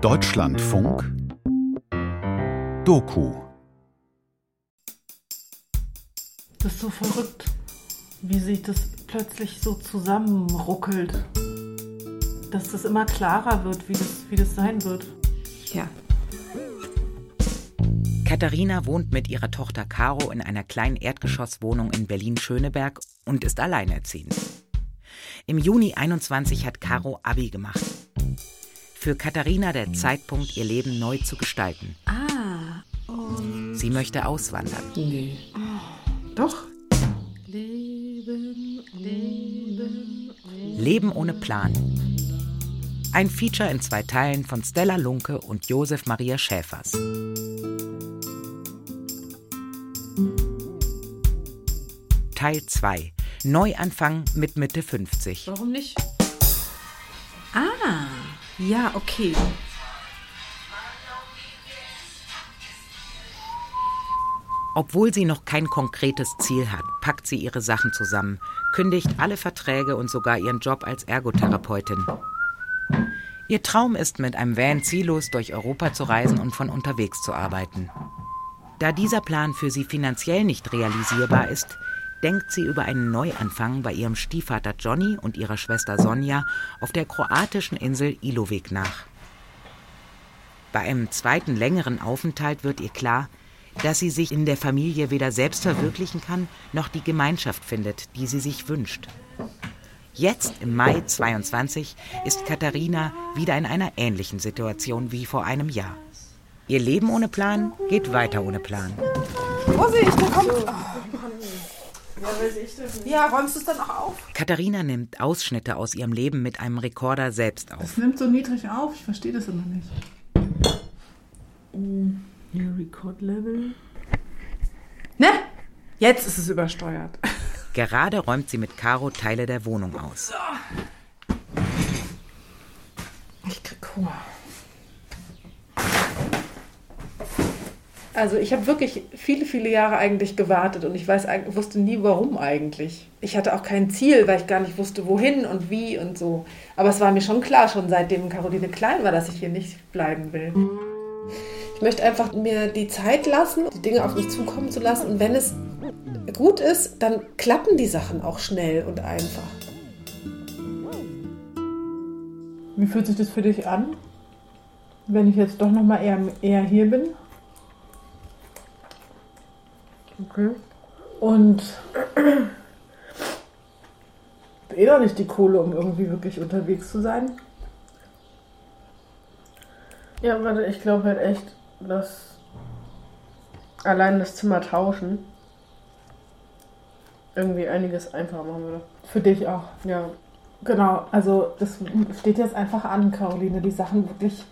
Deutschlandfunk Doku Das ist so verrückt, wie sich das plötzlich so zusammenruckelt. Dass das immer klarer wird, wie das, wie das sein wird. Ja. Katharina wohnt mit ihrer Tochter Caro in einer kleinen Erdgeschosswohnung in Berlin-Schöneberg und ist alleinerziehend. Im Juni 21 hat Caro Abi gemacht. Für Katharina der Zeitpunkt, ihr Leben neu zu gestalten. Ah. Und Sie möchte auswandern. nee. Doch. Leben, Leben. Leben ohne Plan. Ein Feature in zwei Teilen von Stella Lunke und Josef Maria Schäfers. Teil 2. Neuanfang mit Mitte 50. Warum nicht? Ah. Ja, okay. Obwohl sie noch kein konkretes Ziel hat, packt sie ihre Sachen zusammen, kündigt alle Verträge und sogar ihren Job als Ergotherapeutin. Ihr Traum ist, mit einem Van ziellos durch Europa zu reisen und von unterwegs zu arbeiten. Da dieser Plan für sie finanziell nicht realisierbar ist, denkt sie über einen Neuanfang bei ihrem Stiefvater Johnny und ihrer Schwester Sonja auf der kroatischen Insel Ilovik nach. Bei einem zweiten längeren Aufenthalt wird ihr klar, dass sie sich in der Familie weder selbst verwirklichen kann, noch die Gemeinschaft findet, die sie sich wünscht. Jetzt, im Mai 22, ist Katharina wieder in einer ähnlichen Situation wie vor einem Jahr. Ihr Leben ohne Plan geht weiter ohne Plan. Vorsicht, da kommt. Ja, räumst du es dann auch auf? Katharina nimmt Ausschnitte aus ihrem Leben mit einem Rekorder selbst auf. Es nimmt so niedrig auf, ich verstehe das immer nicht. Hier, Record Level. Ne? Jetzt ist es übersteuert. Gerade räumt sie mit Caro Teile der Wohnung aus. Ich krieg Hunger. Also ich habe wirklich viele, viele Jahre eigentlich gewartet und ich weiß, wusste nie warum eigentlich. Ich hatte auch kein Ziel, weil ich gar nicht wusste, wohin und wie und so. Aber es war mir schon klar, schon seitdem Caroline klein war, dass ich hier nicht bleiben will. Ich möchte einfach mir die Zeit lassen, die Dinge auf mich zukommen zu lassen. Und wenn es gut ist, dann klappen die Sachen auch schnell und einfach. Wie fühlt sich das für dich an, wenn ich jetzt doch nochmal eher, eher hier bin? Okay. Und eh doch nicht die Kohle, um irgendwie wirklich unterwegs zu sein. Ja, warte, ich glaube halt echt, dass allein das Zimmer tauschen irgendwie einiges einfacher machen würde. Für dich auch. Ja, Genau, also das steht jetzt einfach an, Caroline, die Sachen wirklich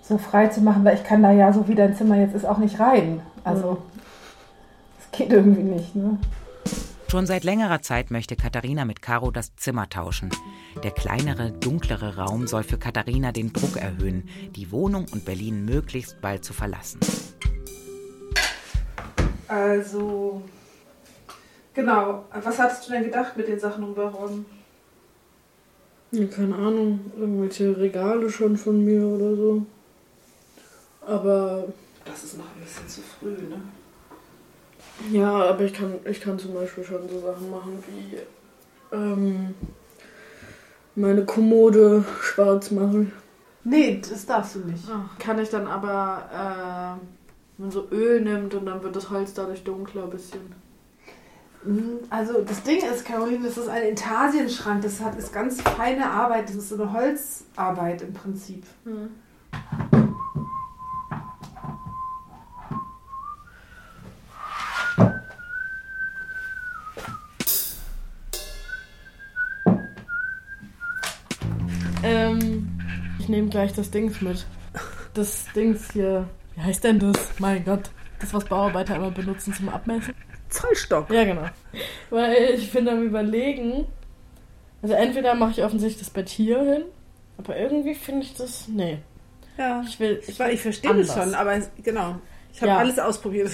so frei zu machen, weil ich kann da ja, so wie dein Zimmer jetzt ist, auch nicht rein. Also, es geht irgendwie nicht, ne? Schon seit längerer Zeit möchte Katharina mit Caro das Zimmer tauschen. Der kleinere, dunklere Raum soll für Katharina den Druck erhöhen, die Wohnung und Berlin möglichst bald zu verlassen. Also, genau. Was hattest du denn gedacht mit den Sachen umräumen? Ja, keine Ahnung, irgendwelche Regale schon von mir oder so. Aber Das ist noch ein bisschen zu früh, ne? Ja, aber ich kann, ich kann zum Beispiel schon so Sachen machen wie ähm, meine Kommode schwarz machen. Nee, das darfst du nicht. Kann ich dann aber, äh, wenn man so Öl nimmt und dann wird das Holz dadurch dunkler ein bisschen. Mhm, Also das Ding ist, Caroline, das ist ein Intarsienschrank. Das hat, ist ganz feine Arbeit. Das ist so eine Holzarbeit im Prinzip. Ähm, gleich das Dings mit. Das Dings hier. Wie heißt denn das? Mein Gott. Das, was Bauarbeiter immer benutzen zum Abmessen. Zollstock. Ja, genau. Weil ich bin am überlegen. Also entweder mache ich offensichtlich das Bett hier hin, aber irgendwie finde ich das. Nee. Ja. Ich will. Ich, ich verstehe das schon, aber genau. Ich habe Ja. alles ausprobiert.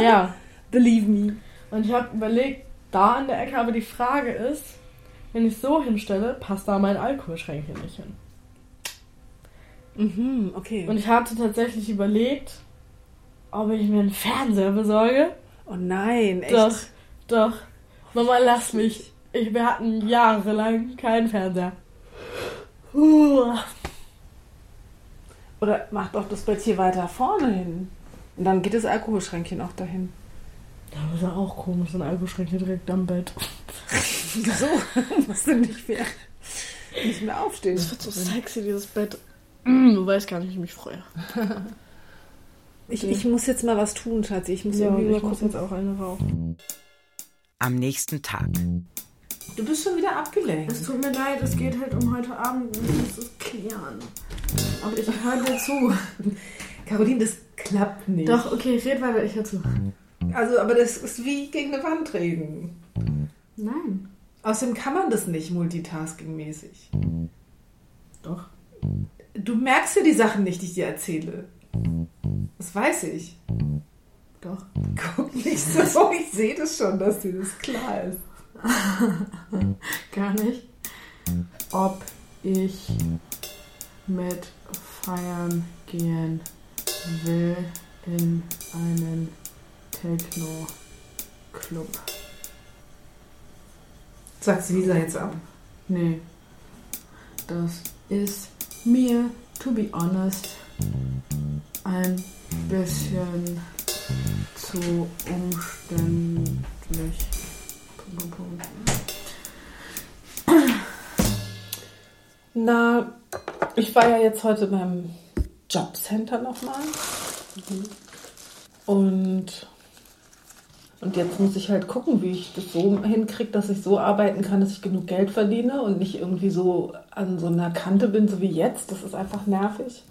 Ja. Believe me. Und ich habe überlegt, da an der Ecke, aber die Frage ist, wenn ich so hinstelle, passt da mein Alkoholschränkchen nicht hin. Mhm, okay. Und ich hatte tatsächlich überlegt, ob ich mir einen Fernseher besorge. oh nein, echt? Doch, doch. Mama, lass mich. Ich, wir hatten jahrelang keinen Fernseher. Uh. Oder mach doch das Bett hier weiter vorne hin. Und dann geht das Alkoholschränkchen auch dahin. Das ist ja auch komisch, ein Alkoholschränkchen direkt am Bett. Wieso? Was denn nicht mehr, nicht mehr aufstehen? Das wird so sexy, dieses Bett. Mm, du weißt gar nicht, wie ich mich freue. Ich, ich muss jetzt mal was tun, Schatzi. Ich muss Ja, irgendwie mal ich muss gucken. jetzt auch eine rauchen. Am nächsten Tag. Du bist schon wieder abgelenkt. Es tut mir leid, es geht halt um heute Abend. Wir müssen es klären. Aber ich höre dir zu. Caroline, das klappt nicht. Doch, okay, red weiter, ich höre zu. Also, aber das ist wie gegen eine Wand reden. Nein. Außerdem kann man das nicht multitasking-mäßig. Doch. Du merkst ja die Sachen nicht, die ich dir erzähle. Das weiß ich. Doch. Guck nicht so, ich sehe das schon, dass dir das klar ist. Gar nicht. Ob ich mit feiern gehen will in einen Techno-Club. Sagt sie Lisa jetzt ab. Nee. Das ist mir, to be honest, ein bisschen zu umständlich. Na, ich war ja jetzt heute beim Jobcenter nochmal. Und, und jetzt muss ich halt gucken, wie ich das so hinkriege, dass ich so arbeiten kann, dass ich genug Geld verdiene und nicht irgendwie so an so einer Kante bin, so wie jetzt. Das ist einfach nervig.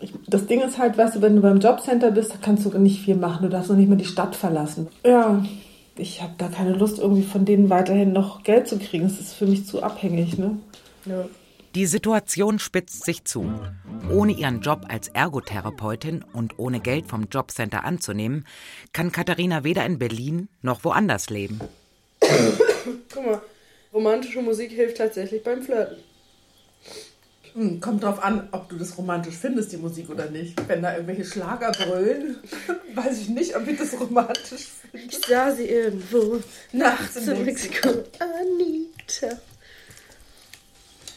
Ich, das Ding ist halt, weißt du, wenn du beim Jobcenter bist, da kannst du nicht viel machen. Du darfst noch nicht mal die Stadt verlassen. Ja, ich habe da keine Lust, irgendwie von denen weiterhin noch Geld zu kriegen. Das ist für mich zu abhängig, ne? Ja. Die Situation spitzt sich zu. Ohne ihren Job als Ergotherapeutin und ohne Geld vom Jobcenter anzunehmen, kann Katharina weder in Berlin noch woanders leben. Guck mal, romantische Musik hilft tatsächlich beim Flirten. Hm, Kommt drauf an, ob du das romantisch findest, die Musik oder nicht. Wenn da irgendwelche Schlager brüllen, weiß ich nicht, ob ich das romantisch finde. Ich sah sie irgendwo Nachts zu Mexiko. Anita.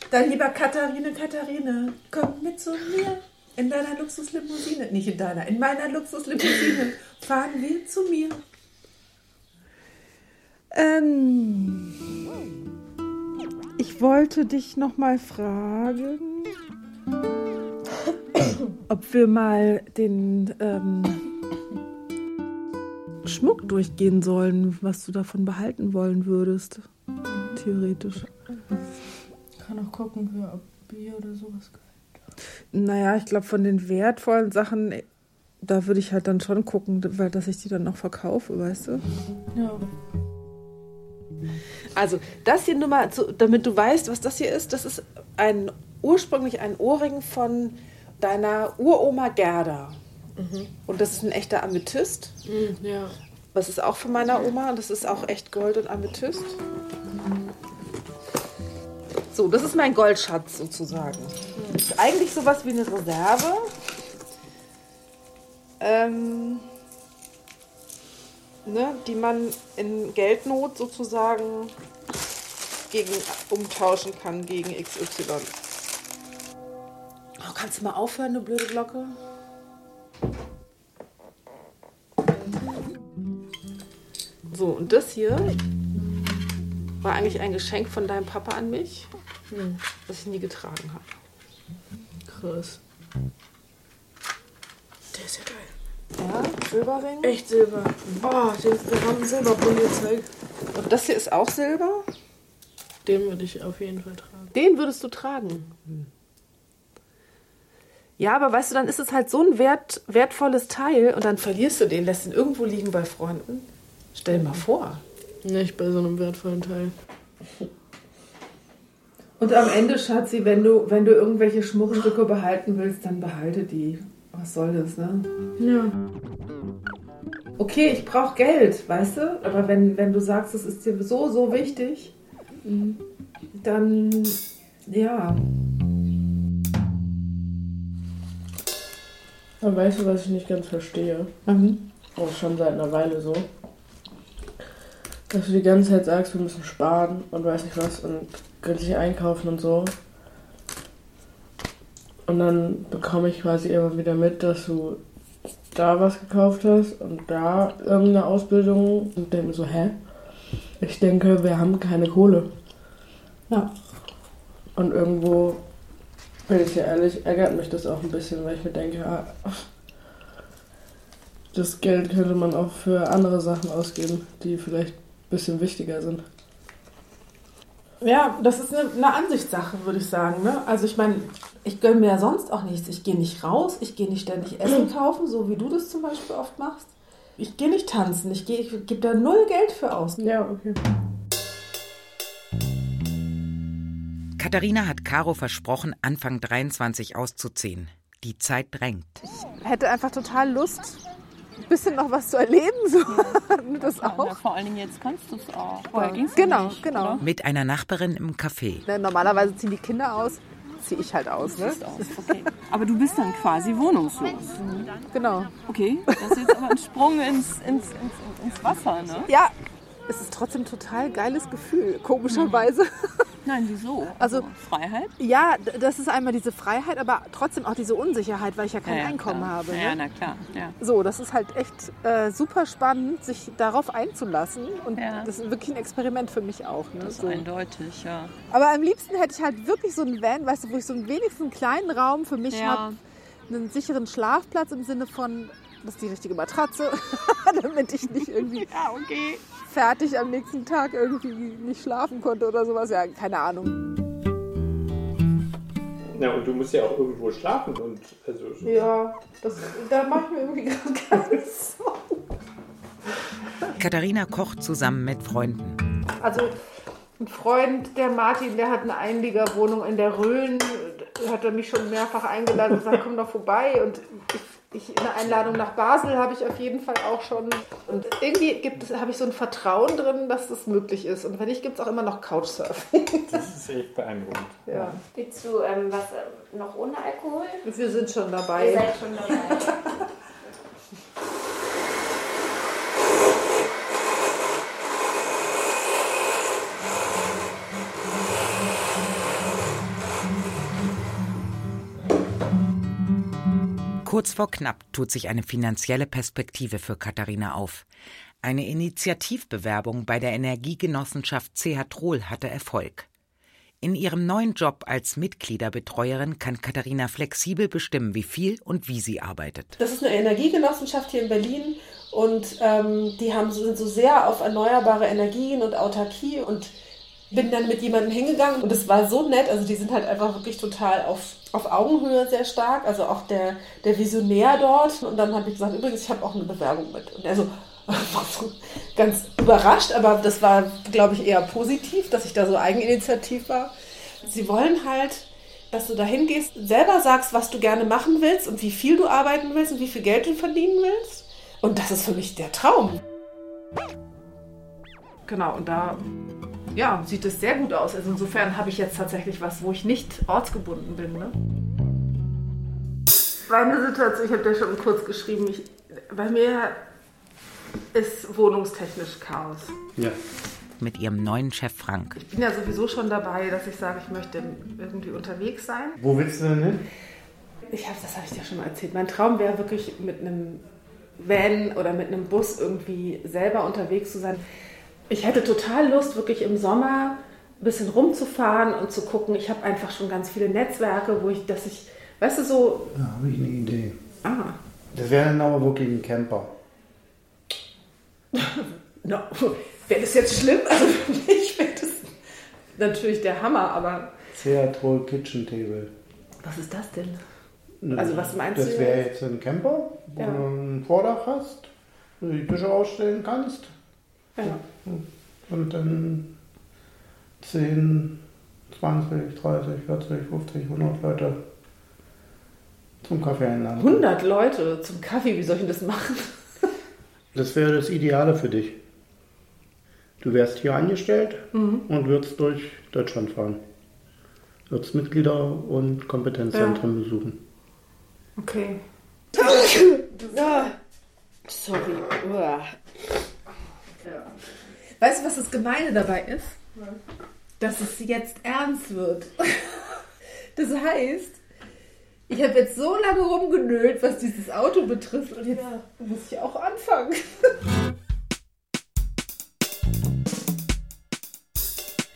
Dann lieber Katharine, Katharine, komm mit zu mir. In deiner Luxuslimousine. Nicht in deiner, in meiner Luxuslimousine. Fahren wir zu mir. Ähm, ich wollte dich noch mal fragen, ob wir mal den ähm, Schmuck durchgehen sollen, was du davon behalten wollen würdest. Theoretisch. Kann auch gucken, für ob Bier oder sowas. Naja, ich glaube, von den wertvollen Sachen, da würde ich halt dann schon gucken, weil dass ich die dann noch verkaufe, weißt du? Ja. Also, das hier nur mal, zu, damit du weißt, was das hier ist, das ist ein ursprünglich ein Ohrring von deiner Uroma Gerda. Und das ist ein echter Amethyst. Mhm, ja. Das ist auch von meiner Oma und das ist auch echt Gold und Amethyst. So, das ist mein Goldschatz sozusagen. Ist eigentlich sowas wie eine Reserve. Ähm, ne, die man in Geldnot sozusagen gegen umtauschen kann gegen XY. Oh, kannst du mal aufhören, du blöde Glocke? So, und das hier war eigentlich ein Geschenk von deinem Papa an mich, das ich nie getragen habe. Krass. Der ist ja geil. Ja, Silberring. Echt Silber. Den, wir haben Silberbund gezeigt. Und das hier ist auch Silber. Den würde ich auf jeden Fall tragen. Den würdest du tragen. Ja, aber weißt du, dann ist es halt so ein wert, wertvolles Teil und dann verlierst du den, lässt ihn irgendwo liegen bei Freunden. Stell dir mal vor. Nicht bei so einem wertvollen Teil. Und am Ende, Schatzi, wenn du, wenn du irgendwelche Schmuckstücke behalten willst, dann behalte die. Was soll das, ne? Ja. Okay, ich brauche Geld, weißt du? Aber wenn, wenn du sagst, es ist dir so, so wichtig, dann ja. Aber weißt du, was ich nicht ganz verstehe? Mhm. Auch schon seit einer Weile so. Dass du die ganze Zeit sagst, wir müssen sparen und weiß nicht was und günstig einkaufen und so. Und dann bekomme ich quasi immer wieder mit, dass du da was gekauft hast und da irgendeine Ausbildung und denke mir so, hä? Ich denke, wir haben keine Kohle. Ja. Und irgendwo, bin ich dir ehrlich, ärgert mich das auch ein bisschen, weil ich mir denke, ja, das Geld könnte man auch für andere Sachen ausgeben, die vielleicht bisschen wichtiger sind. Ja, das ist eine, eine Ansichtssache, würde ich sagen. Ne? Also ich meine, ich gönne mir ja sonst auch nichts. Ich gehe nicht raus, ich gehe nicht ständig Essen kaufen, so wie du das zum Beispiel oft machst. Ich gehe nicht tanzen, ich, gehe- ich gebe da null Geld für aus. Ja, okay. Katharina hat Caro versprochen, Anfang 23 auszuziehen. Die Zeit drängt. Hätte einfach total Lust, bisschen noch was zu erleben. So. Das Ja, auch. vor allen Dingen jetzt kannst du es auch. Vorher ging's Genau, ja nicht, genau. Oder? Mit einer Nachbarin im Café. Ne, Normalerweise ziehen die Kinder aus, ziehe ich halt aus. Ne? Auch, okay. Aber du bist dann quasi wohnungslos. Genau. Okay, das ist jetzt aber ein Sprung ins, ins, ins, ins Wasser, ne? Ja, es ist trotzdem ein total geiles Gefühl, komischerweise. Nein, wieso? Also- Freiheit? Ja, das ist einmal diese Freiheit, aber trotzdem auch diese Unsicherheit, weil ich ja kein Ja, ja, Einkommen klar. habe. Ja, Ne? na klar. Ja. So, das ist halt echt äh, super spannend, sich darauf einzulassen. Und Ja. das ist wirklich ein Experiment für mich auch. Ne? Das ist So. eindeutig, ja. Aber am liebsten hätte ich halt wirklich so einen Van, weißt du, wo ich so einen wenigstens einen kleinen Raum für mich Ja. habe, einen sicheren Schlafplatz im Sinne von, das ist die richtige Matratze, damit ich nicht irgendwie Ja, okay. Fertig am nächsten Tag irgendwie nicht schlafen konnte oder sowas. Ja, keine Ahnung. Na, und du musst ja auch irgendwo schlafen und also so. Ja, das, da mache ich mir irgendwie gerade keine Sorgen. Katharina kocht zusammen mit Freunden. Also ein Freund, der Martin, der hat eine Einliegerwohnung in der Rhön, hat er mich schon mehrfach eingeladen und gesagt, komm doch vorbei. Und ich, ich, eine Einladung nach Basel habe ich auf jeden Fall auch schon. Und irgendwie gibt es, habe ich so ein Vertrauen drin, dass das möglich ist. Und wenn nicht, gibt es auch immer noch Couchsurfing. Das ist echt beeindruckend. Ja. Willst du ähm, was ähm, noch ohne Alkohol? Wir sind schon Ihr dabei. seid schon dabei. Kurz vor knapp tut sich eine finanzielle Perspektive für Katharina auf. Eine Initiativbewerbung bei der Energiegenossenschaft CH Trohl hatte Erfolg. In ihrem neuen Job als Mitgliederbetreuerin kann Katharina flexibel bestimmen, wie viel und wie sie arbeitet. Das ist eine Energiegenossenschaft hier in Berlin und ähm, die haben, sind so sehr auf erneuerbare Energien und Autarkie und bin dann mit jemandem hingegangen und es war so nett, also die sind halt einfach wirklich total auf, auf Augenhöhe sehr stark, also auch der, der Visionär dort und dann habe ich gesagt, übrigens, ich habe auch eine Bewerbung mit und er so, war ganz überrascht, aber das war, glaube ich, eher positiv, dass ich da so eigeninitiativ war. Sie wollen halt, dass du da hingehst, selber sagst, was du gerne machen willst und wie viel du arbeiten willst und wie viel Geld du verdienen willst. Und das ist für mich der Traum. Genau, und da ja, sieht es sehr gut aus. Also insofern habe ich jetzt tatsächlich was, wo ich nicht ortsgebunden bin. Ne? Meine Situation, ich habe dir schon kurz geschrieben, ich, bei mir ist wohnungstechnisch Chaos. Ja. Mit ihrem neuen Chef Frank. Ich bin ja sowieso schon dabei, dass ich sage, ich möchte irgendwie unterwegs sein. Wo willst du denn hin? Ich habe, das habe ich dir schon mal erzählt. Mein Traum wäre wirklich mit einem Van oder mit einem Bus irgendwie selber unterwegs zu sein. Ich hätte total Lust, wirklich im Sommer ein bisschen rumzufahren und zu gucken. Ich habe einfach schon ganz viele Netzwerke, wo ich, dass ich, weißt du, so, Da habe ich eine Idee. ah, Das wäre dann aber wirklich ein Camper. no, wäre das jetzt schlimm? Also für mich wäre das natürlich der Hammer, aber Theatrol Kitchen Table. was ist das denn? Also was meinst das du wäre jetzt? jetzt ein Camper, wo Ja. du ein Vordach hast, wo du die Tische ausstellen kannst Ja. Und dann 10, 20, 30, 40, 50, 100 Leute zum Kaffee einladen. 100 Leute zum Kaffee, wie soll ich denn das machen? Das wäre das Ideale für dich. Du wärst hier angestellt Mhm. und würdest durch Deutschland fahren. Würdest Mitglieder und Kompetenzzentren besuchen. Okay. Ja. Sorry. Uah. Weißt du, was das Gemeine dabei ist? Dass es jetzt ernst wird. Das heißt, ich habe jetzt so lange rumgenölt, was dieses Auto betrifft, und jetzt muss ich auch anfangen.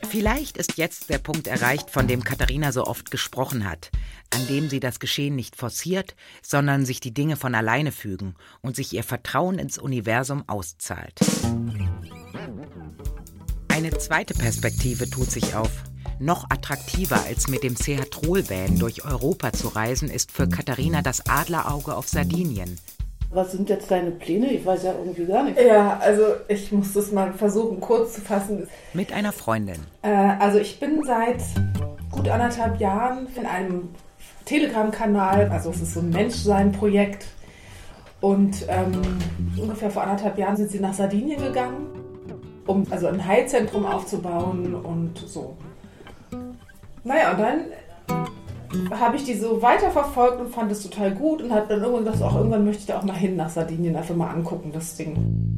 Vielleicht ist jetzt der Punkt erreicht, von dem Katharina so oft gesprochen hat, an dem sie das Geschehen nicht forciert, sondern sich die Dinge von alleine fügen und sich ihr Vertrauen ins Universum auszahlt. Eine zweite Perspektive tut sich auf. Noch attraktiver als mit dem Seatrol-Van durch Europa zu reisen, ist für Katharina das Adlerauge auf Sardinien. Was sind jetzt deine Pläne? Ich weiß ja irgendwie gar nicht. Ja, also ich muss das mal versuchen, kurz zu fassen. Mit einer Freundin. Äh, also ich bin seit gut anderthalb Jahren in einem Telegram-Kanal, also es ist so ein Menschsein-Projekt. Und ähm, ungefähr vor anderthalb Jahren sind sie nach Sardinien gegangen, um also ein Heilzentrum aufzubauen und so. Naja, und dann habe ich die so weiterverfolgt und fand es total gut und habe dann irgendwann gesagt, auch irgendwann möchte ich da auch mal hin nach Sardinien, einfach mal angucken, das Ding.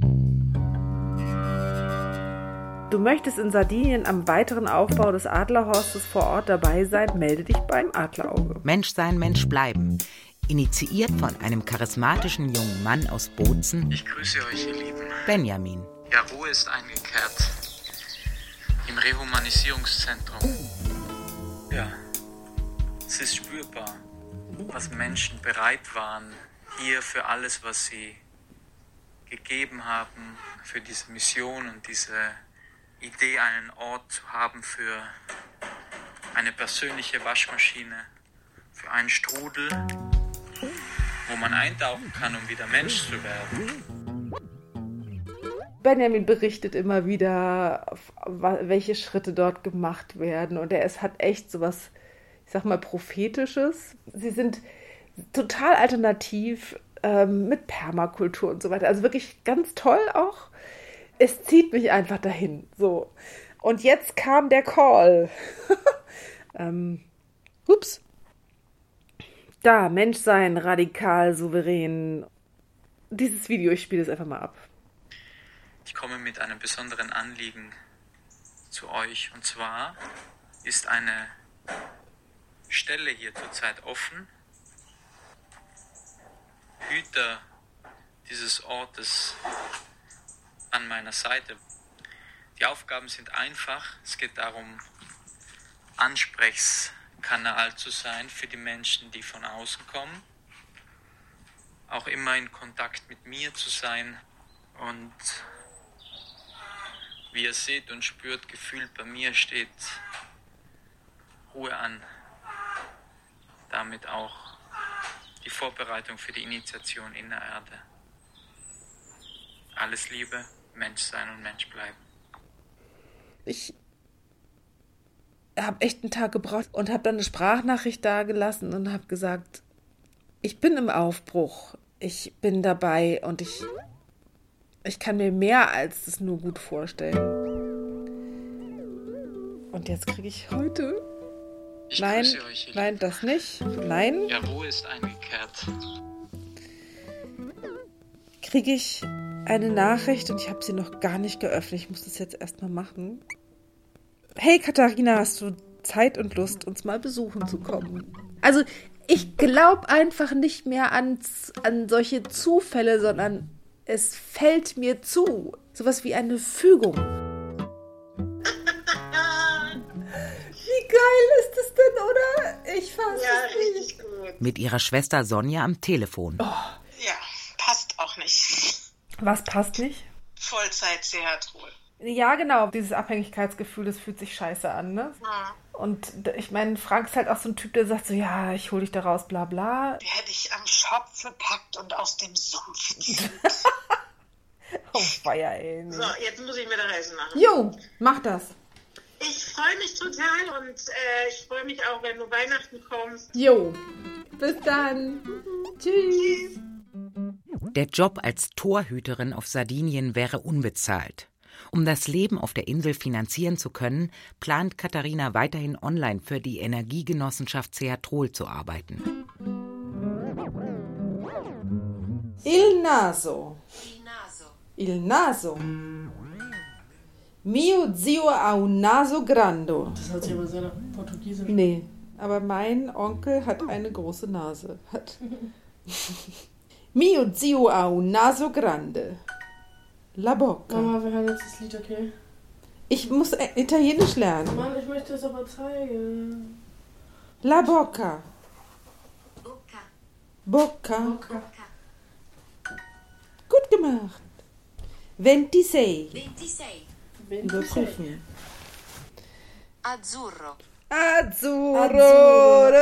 Du möchtest in Sardinien am weiteren Aufbau des Adlerhorstes vor Ort dabei sein, melde dich beim Adlerauge. Mensch sein, Mensch bleiben. Initiiert von einem charismatischen jungen Mann aus Bozen, Ich grüße euch, ihr Lieben. Benjamin. Ja, Ruhe ist eingekehrt. Im Rehumanisierungszentrum. Ja, es ist spürbar, was Menschen bereit waren, hier für alles, was sie gegeben haben, für diese Mission und diese Idee, einen Ort zu haben für eine persönliche Waschmaschine, für einen Strudel, wo man eintauchen kann, um wieder Mensch zu werden. Benjamin berichtet immer wieder, welche Schritte dort gemacht werden. Und er ist, hat echt sowas, ich sag mal, prophetisches. Sie sind total alternativ ähm, mit Permakultur und so weiter. Also wirklich ganz toll auch. Es zieht mich einfach dahin. So. Und jetzt kam der Call. ähm, ups. Da, Menschsein, radikal, souverän. Dieses Video, ich spiele es einfach mal ab. Ich komme mit einem besonderen Anliegen zu euch. Und zwar ist eine Stelle hier zurzeit offen. Hüter dieses Ortes an meiner Seite. Die Aufgaben sind einfach. Es geht darum, Ansprechkanal zu sein für die Menschen, die von außen kommen. Auch immer in Kontakt mit mir zu sein und wie ihr seht und spürt, gefühlt bei mir steht Ruhe an. Damit auch die Vorbereitung für die Initiation in der Erde. Alles Liebe, Mensch sein und Mensch bleiben. ich habe echt einen Tag gebraucht und habe dann eine Sprachnachricht dagelassen und habe gesagt, ich bin im Aufbruch, ich bin dabei und ich, ich kann mir mehr als das nur gut vorstellen. Und jetzt kriege ich heute, Ich nein, euch, nein, das nicht, nein, Ja, Ruhe ist eingekehrt. kriege ich eine Nachricht und ich habe sie noch gar nicht geöffnet. Ich muss das jetzt erstmal machen. Hey Katharina, hast du Zeit und Lust, uns mal besuchen zu kommen? Also, ich glaube einfach nicht mehr an, an solche Zufälle, sondern es fällt mir zu. Sowas wie eine Fügung. Wie geil ist es denn, oder? Ich fasse Ja, es nicht. richtig gut. Mit ihrer Schwester Sonja am Telefon. Ja, passt auch nicht. Was passt nicht? Vollzeit-Seatrol. Ja, genau. Dieses Abhängigkeitsgefühl, das fühlt sich scheiße an, ne? Und d- ich meine, Frank ist halt auch so ein Typ, der sagt so, ja, ich hol dich da raus, bla bla. Die hätte ich am Schopf gepackt und aus dem Sumpf gezogen. Oh, Feier, ey. Nee. So, jetzt muss ich mir der Reise machen. Jo, mach das. Ich freue mich total und äh, ich freue mich auch, wenn du Weihnachten kommst. Jo. Bis dann. Tschüss. Der Job als Torhüterin auf Sardinien wäre unbezahlt. Um das Leben auf der Insel finanzieren zu können, plant Katharina weiterhin online für die Energiegenossenschaft Seatrol zu arbeiten. Il naso. Il naso. Mio zio ha un naso grande. Das hört sich aber sehr nach Portugiesisch. Nee, aber mein Onkel hat eine große Nase. Hat. Mio zio ha un naso grande. La bocca. Mama, wir hören jetzt das Lied, okay? Ich muss äh, Italienisch lernen. Mann, ich möchte es aber zeigen. La bocca. Bocca. Gut gemacht. 26. 26. Überprüfen. Azzurro. Azzurro. Azzurro.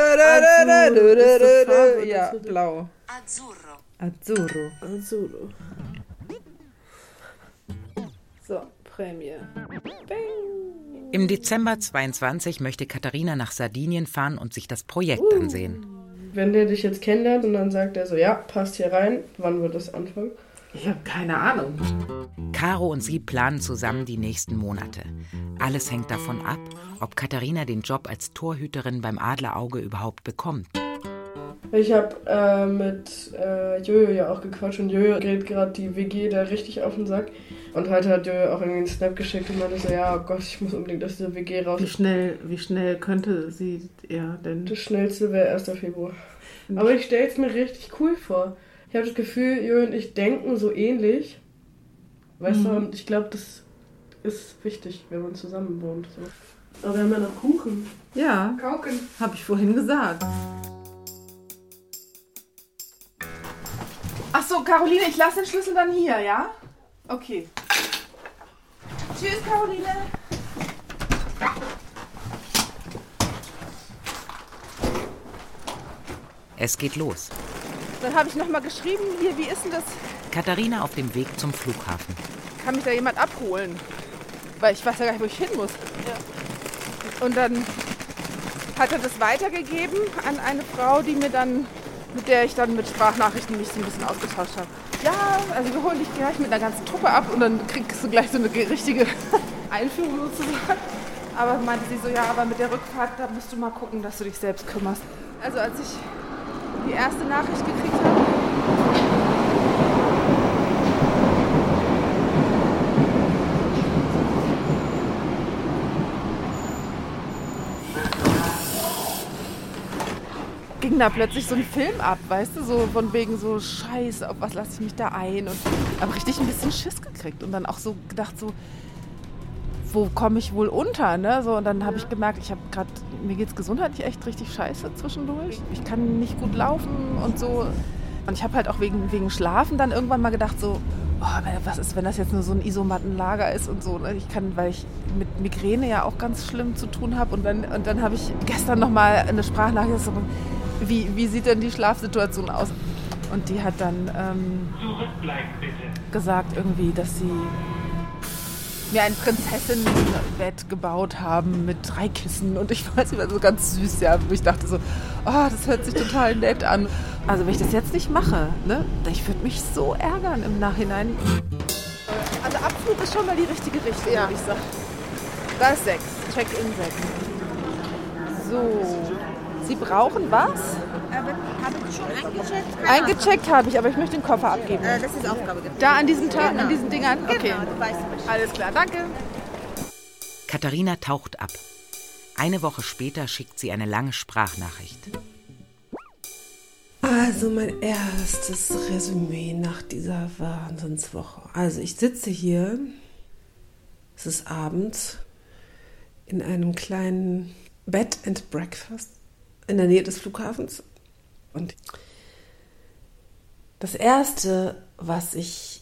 Azzurro, Ja, blau. Azzurro. Azzurro. Azzurro. So, Prämie. Im Dezember 22 möchte Katharina nach Sardinien fahren und sich das Projekt ansehen. Wenn der dich jetzt kennenlernt und dann sagt er so, ja, passt hier rein, wann wird das anfangen? Ich habe keine Ahnung. Caro und sie planen zusammen die nächsten Monate. Alles hängt davon ab, ob Katharina den Job als Torhüterin beim Adlerauge überhaupt bekommt. Ich habe äh, mit äh, Jojo ja auch gequatscht und Jojo geht gerade die WG da richtig auf den Sack. Und heute hat Jojo auch irgendwie einen Snap geschickt und meinte so, ja, oh Gott, ich muss unbedingt aus der WG raus. Wie schnell, wie schnell könnte sie er denn? Das schnellste wäre 1. Februar. Aber ich stelle es mir richtig cool vor. Ich habe das Gefühl, Jojo und ich denken so ähnlich. Weißt du, Mhm. und ich glaube, das ist wichtig, wenn man zusammen wohnt. So. Aber wir haben ja noch Kuchen. Ja, Kauken. habe ich vorhin gesagt. Ach so, Caroline, ich lasse den Schlüssel dann hier, ja? Okay. Tschüss, Caroline. Es geht los. Dann habe ich nochmal geschrieben, hier, wie ist denn das? Katharina auf dem Weg zum Flughafen. Kann mich da jemand abholen? Weil ich weiß ja gar nicht, wo ich hin muss. Und dann hat er das weitergegeben an eine Frau, die mir dann, mit der ich dann mit Sprachnachrichten mich so ein bisschen ausgetauscht habe. Ja, also wir holen dich gleich mit einer ganzen Truppe ab und dann kriegst du gleich so eine richtige Einführung sozusagen. Aber meinte sie so, ja, aber mit der Rückfahrt, da musst du mal gucken, dass du dich selbst kümmerst. Also als ich die erste Nachricht gekriegt habe, ging da plötzlich so ein Film ab, weißt du, so von wegen so Scheiße, auf was lasse ich mich da ein und habe richtig ein bisschen Schiss gekriegt und dann auch so gedacht so, wo komme ich wohl unter, ne? So und dann habe ich gemerkt, ich habe gerade mir geht's gesundheitlich echt richtig scheiße zwischendurch. Ich kann nicht gut laufen und so. Und ich habe halt auch wegen, wegen Schlafen dann irgendwann mal gedacht so, oh, was ist, wenn das jetzt nur so ein Isomattenlager ist und so. ne? Ich kann, weil ich mit Migräne ja auch ganz schlimm zu tun habe. Und dann, und dann habe ich gestern noch mal eine Sprachnachricht, so, wie, wie sieht denn die Schlafsituation aus? Und die hat dann ähm, gesagt irgendwie, dass sie mir ein Prinzessinnenbett gebaut haben mit drei Kissen und ich weiß nicht, war so ganz süß, ja. Ich dachte so, oh, das hört sich total nett an. Also wenn ich das jetzt nicht mache, ne, ich würde mich so ärgern im Nachhinein. Also Abflug ist schon mal die richtige Richtung, ja. würde ich sagen. Da ist sechs, Check-in sechs. So, Sie brauchen was? Aber habe ich schon eingecheckt? Eingecheckt habe ich, aber ich möchte den Koffer abgeben. Äh, das ist Aufgabe. Da an diesen, Ta Genau. an diesen Dingern? Okay. Genau, du weißt Bescheid. Alles klar, danke. Katharina taucht ab. Eine Woche später schickt sie eine lange Sprachnachricht. Also mein erstes Resümee nach dieser Wahnsinnswoche. Also ich sitze hier, es ist abends, in einem kleinen Bed and Breakfast in der Nähe des Flughafens. Und das Erste, was ich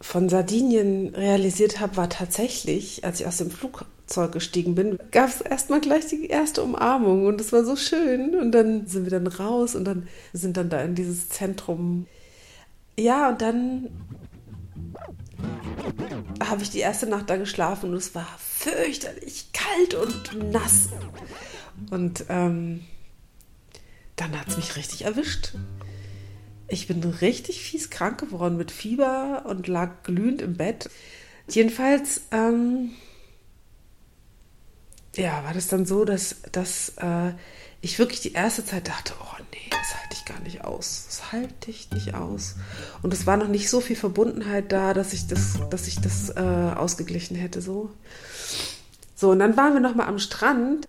von Sardinien realisiert habe, war tatsächlich, als ich aus dem Flugzeug gestiegen bin, gab es erstmal gleich die erste Umarmung und es war so schön. Und dann sind wir dann raus und dann sind dann da in dieses Zentrum. Ja, und dann habe ich die erste Nacht da geschlafen und es war fürchterlich kalt und nass. Und ähm, dann hat es mich richtig erwischt. Ich bin richtig fies krank geworden mit Fieber und lag glühend im Bett. Jedenfalls, ähm, ja, war das dann so, dass, dass äh, ich wirklich die erste Zeit dachte, oh nee, das halte ich gar nicht aus. Das halte ich nicht aus. Und es war noch nicht so viel Verbundenheit da, dass ich das, dass ich das äh, ausgeglichen hätte. So. so, und dann waren wir nochmal am Strand.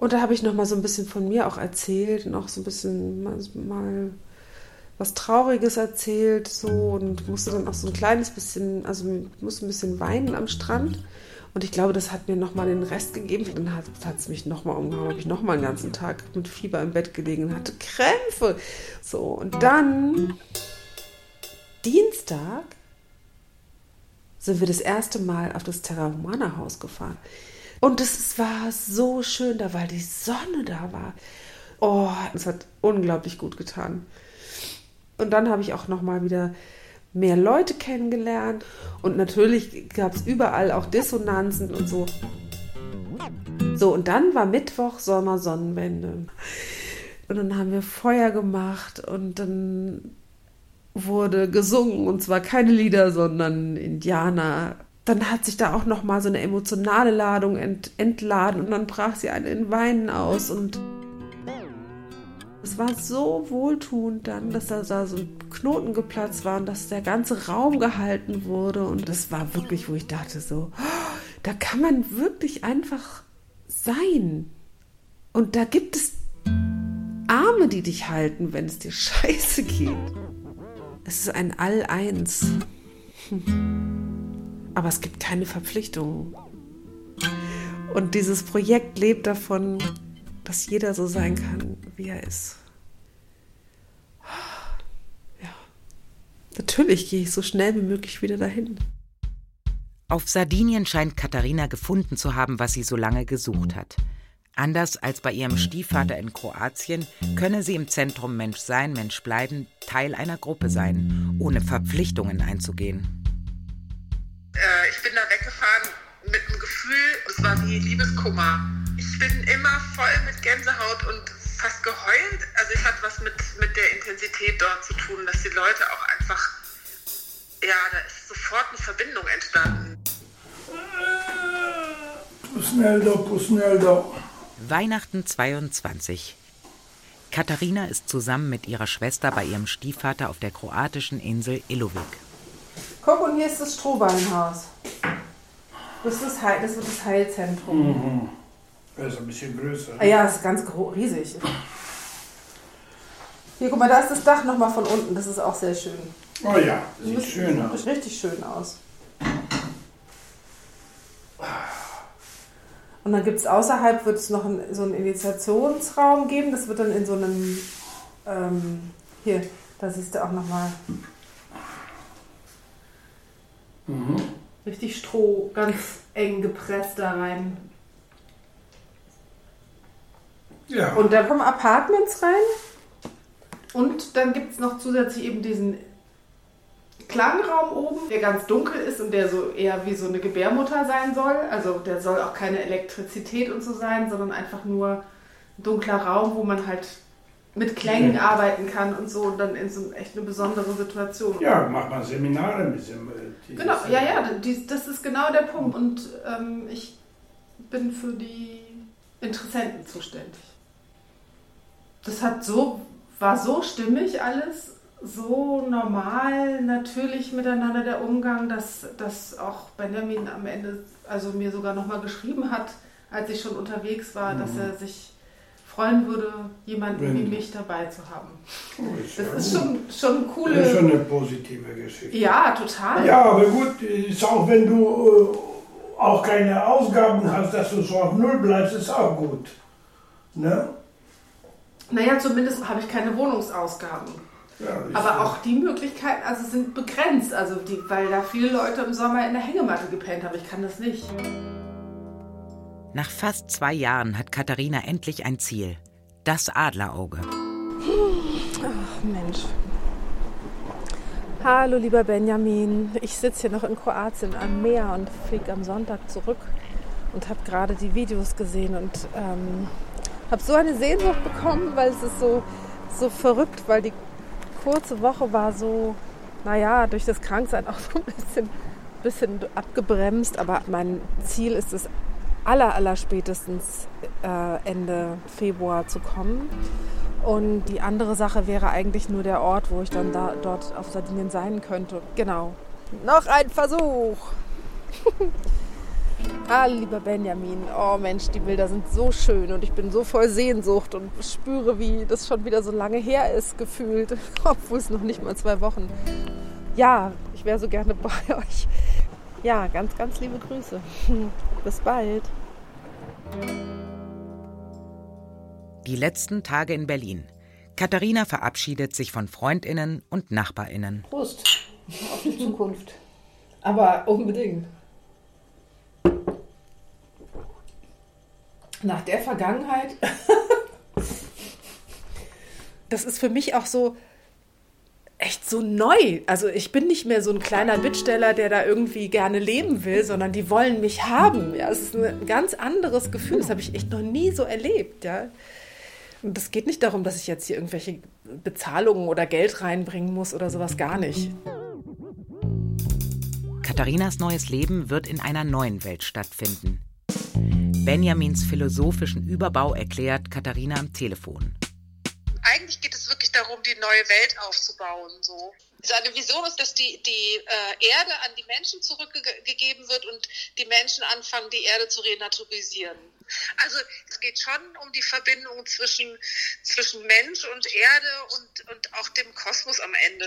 Und da habe ich nochmal so ein bisschen von mir auch erzählt und auch so ein bisschen mal, mal was Trauriges erzählt so und musste dann auch so ein kleines bisschen, also musste ein bisschen weinen am Strand. Und ich glaube, das hat mir nochmal den Rest gegeben. Dann hat es mich nochmal umgehauen, habe ich nochmal einen ganzen Tag mit Fieber im Bett gelegen und hatte Krämpfe. So, und dann Dienstag sind wir das erste Mal auf das Terra Humana Haus gefahren. Und es war so schön da, weil die Sonne da war. Oh, es hat unglaublich gut getan. Und dann habe ich auch noch mal wieder mehr Leute kennengelernt und natürlich gab es überall auch Dissonanzen und so. So, und dann war Mittwoch Sommersonnenwende. Und dann haben wir Feuer gemacht und dann wurde gesungen und zwar keine Lieder, sondern Indianer. Dann hat sich da auch noch mal so eine emotionale Ladung ent entladen und dann brach sie einen in Weinen aus und es war so wohltuend dann, dass da, da so ein Knoten geplatzt war und dass der ganze Raum gehalten wurde. Und das war wirklich, wo ich dachte, so, oh, da kann man wirklich einfach sein. Und da gibt es Arme, die dich halten, wenn es dir scheiße geht. Es ist ein All-Eins. Aber es gibt keine Verpflichtungen. Und dieses Projekt lebt davon, dass jeder so sein kann, wie er ist. Ja. Natürlich gehe ich so schnell wie möglich wieder dahin. Auf Sardinien scheint Katharina gefunden zu haben, was sie so lange gesucht hat. Anders als bei ihrem Stiefvater in Kroatien könne sie im Zentrum Mensch sein, Mensch bleiben, Teil einer Gruppe sein, ohne Verpflichtungen einzugehen. Äh, ich bin da weggefahren mit einem Gefühl, es war wie Liebeskummer. Ich bin immer voll mit Gänsehaut und fast geheult. Also es hat was mit, mit der Intensität dort zu tun, dass die Leute auch einfach, ja, da ist sofort eine Verbindung entstanden. Pusneldo, Pusneldo. Weihnachten 22. Katharina ist zusammen mit ihrer Schwester bei ihrem Stiefvater auf der kroatischen Insel Ilovik. Guck, und hier ist das Strohballenhaus. Das, ist das, Heil, das wird das Heilzentrum. Mhm. Das ist ein bisschen größer. Ah ja, das ist ganz riesig. Hier, guck mal, da ist das Dach nochmal von unten. Das ist auch sehr schön. Oh ja, das sieht Muss- schön aus. Sieht richtig schön aus. Und dann gibt es außerhalb, wird es noch ein, so einen Initiationsraum geben. Das wird dann in so einem, ähm, hier, da siehst du auch nochmal Mhm. richtig Stroh, ganz eng gepresst da rein. Ja. Und da kommen Apartments rein. Und dann gibt es noch zusätzlich eben diesen Klangraum oben, der ganz dunkel ist und der so eher wie so eine Gebärmutter sein soll. Also der soll auch keine Elektrizität und so sein, sondern einfach nur ein dunkler Raum, wo man halt mit Klängen Ja. arbeiten kann und so und dann in so echt eine besondere Situation. Ja, macht man Seminare mit dem. äh, Genau, ja, ja, die, das ist genau der Punkt. Und ähm, ich bin für die Interessenten zuständig. Das hat so, war so stimmig alles, so normal, natürlich miteinander der Umgang, dass, dass auch Benjamin am Ende also mir sogar nochmal geschrieben hat, als ich schon unterwegs war, dass Mhm. er sich freuen würde, jemanden Wenn- wie mich dabei zu haben. Oh, ist Das ja ist gut. schon, schon eine coole. Das ist schon eine positive Geschichte. Ja, total. Ja, aber gut, ist auch wenn du äh, auch keine Ausgaben hast, dass du so auf Null bleibst, ist auch gut. Ne? Naja, zumindest habe ich keine Wohnungsausgaben. Ja, Aber ja- auch die Möglichkeiten also sind begrenzt, also die, weil da viele Leute im Sommer in der Hängematte gepennt haben. Ich kann das nicht. Nach fast zwei Jahren hat Katharina endlich ein Ziel. Das Adlerauge. Ach Mensch. Hallo lieber Benjamin, ich sitze hier noch in Kroatien am Meer und fliege am Sonntag zurück und habe gerade die Videos gesehen und ähm, habe so eine Sehnsucht bekommen, weil es ist so, so verrückt, weil die kurze Woche war so, naja, durch das Kranksein auch so ein bisschen, bisschen abgebremst, aber mein Ziel ist es, aller, aller spätestens äh, Ende Februar zu kommen. Und die andere Sache wäre eigentlich nur der Ort, wo ich dann da, dort auf Sardinien sein könnte. Genau. Noch ein Versuch. ah, lieber Benjamin. Oh Mensch, die Bilder sind so schön und ich bin so voll Sehnsucht und spüre, wie das schon wieder so lange her ist, gefühlt. Obwohl es noch nicht mal zwei Wochen. Ja, ich wäre so gerne bei euch. Ja, ganz, ganz liebe Grüße. Bis bald. Die letzten Tage in Berlin. Katharina verabschiedet sich von Freundinnen und Nachbarinnen. Prost auf die Zukunft. Aber unbedingt. Nach der Vergangenheit, das ist für mich auch so echt so neu. Also ich bin nicht mehr so ein kleiner Bittsteller, der da irgendwie gerne leben will, sondern die wollen mich haben. Ja, es ist ein ganz anderes Gefühl. Das habe ich echt noch nie so erlebt. Ja. Und es geht nicht darum, dass ich jetzt hier irgendwelche Bezahlungen oder Geld reinbringen muss oder sowas gar nicht. Katharinas neues Leben wird in einer neuen Welt stattfinden. Benjamins philosophischen Überbau erklärt Katharina am Telefon. Eigentlich geht es wirklich darum, die neue Welt aufzubauen. So. Seine Vision ist, dass die, die äh, Erde an die Menschen zurückgegeben wird und die Menschen anfangen, die Erde zu renaturisieren. Also es geht schon um die Verbindung zwischen, zwischen Mensch und Erde und, und auch dem Kosmos am Ende.